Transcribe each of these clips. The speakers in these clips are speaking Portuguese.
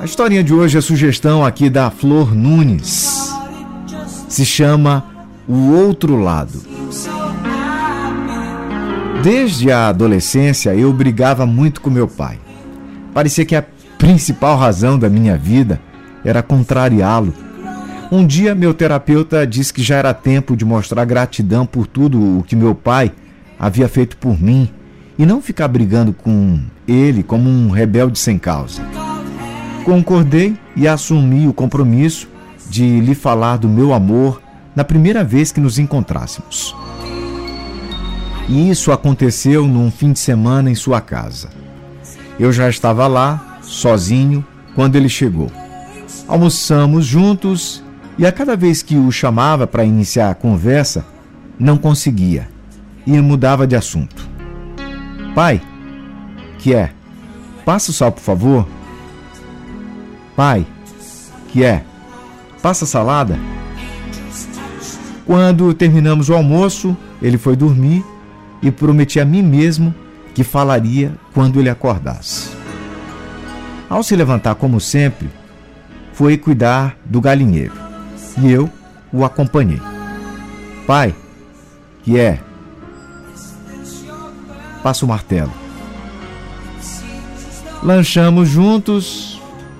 A historinha de hoje é sugestão aqui da Flor Nunes. Se chama O Outro Lado. Desde a adolescência eu brigava muito com meu pai. Parecia que a principal razão da minha vida era contrariá-lo. Um dia meu terapeuta disse que já era tempo de mostrar gratidão por tudo o que meu pai havia feito por mim e não ficar brigando com ele como um rebelde sem causa. Concordei e assumi o compromisso de lhe falar do meu amor na primeira vez que nos encontrássemos. E isso aconteceu num fim de semana em sua casa. Eu já estava lá, sozinho, quando ele chegou. Almoçamos juntos e a cada vez que o chamava para iniciar a conversa, não conseguia e mudava de assunto. Pai, que é? Passa o sal, por favor. Pai, que é? Passa salada. Quando terminamos o almoço, ele foi dormir e prometi a mim mesmo que falaria quando ele acordasse. Ao se levantar, como sempre, foi cuidar do galinheiro e eu o acompanhei. Pai, que é? Passa o martelo. Lanchamos juntos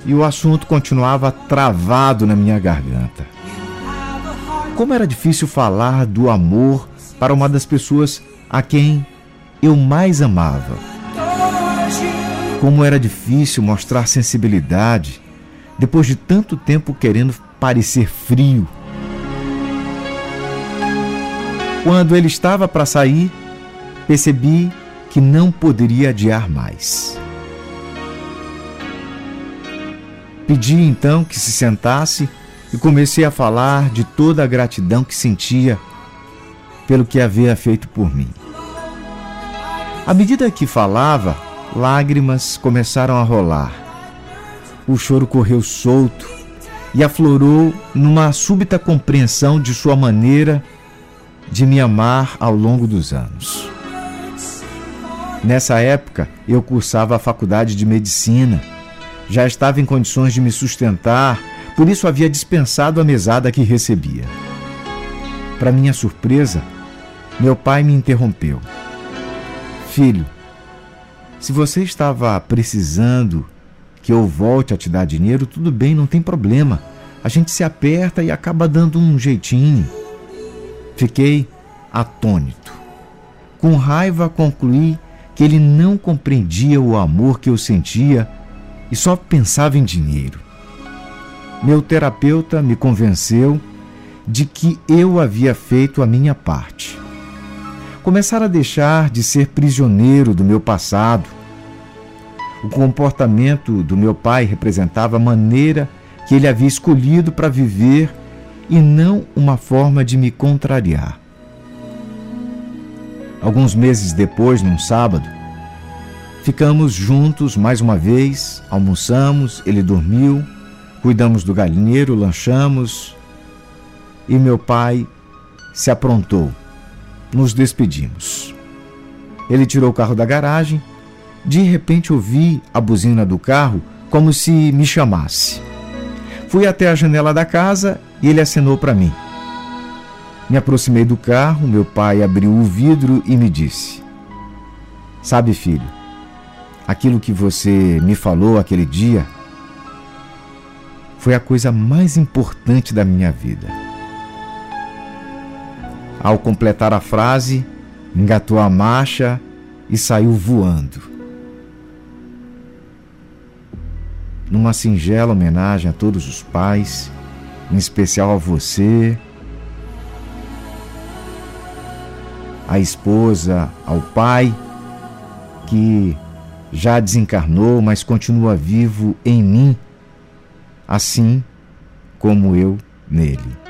e o assunto continuava travado na minha garganta. Como era difícil falar do amor para uma das pessoas a quem eu mais amava. Como era difícil mostrar sensibilidade depois de tanto tempo querendo parecer frio. Quando ele estava para sair, percebi que não poderia adiar mais. Pedi então que se sentasse e comecei a falar de toda a gratidão que sentia pelo que havia feito por mim. À medida que falava, lágrimas começaram a rolar. O choro correu solto e aflorou numa súbita compreensão de sua maneira de me amar ao longo dos anos. Nessa época, eu cursava a faculdade de medicina já estava em condições de me sustentar, por isso havia dispensado a mesada que recebia. Para minha surpresa, meu pai me interrompeu. Filho, se você estava precisando que eu volte a te dar dinheiro, tudo bem, não tem problema. A gente se aperta e acaba dando um jeitinho. Fiquei atônito. Com raiva concluí que ele não compreendia o amor que eu sentia e só pensava em dinheiro. Meu terapeuta me convenceu de que eu havia feito a minha parte. Começar a deixar de ser prisioneiro do meu passado. O comportamento do meu pai representava a maneira que ele havia escolhido para viver e não uma forma de me contrariar. Alguns meses depois, num sábado, Ficamos juntos mais uma vez, almoçamos, ele dormiu, cuidamos do galinheiro, lanchamos e meu pai se aprontou. Nos despedimos. Ele tirou o carro da garagem. De repente ouvi a buzina do carro como se me chamasse. Fui até a janela da casa e ele acenou para mim. Me aproximei do carro, meu pai abriu o vidro e me disse: Sabe, filho, aquilo que você me falou aquele dia foi a coisa mais importante da minha vida. Ao completar a frase, engatou a marcha e saiu voando. Numa singela homenagem a todos os pais, em especial a você, a esposa, ao pai, que já desencarnou, mas continua vivo em mim, assim como eu nele.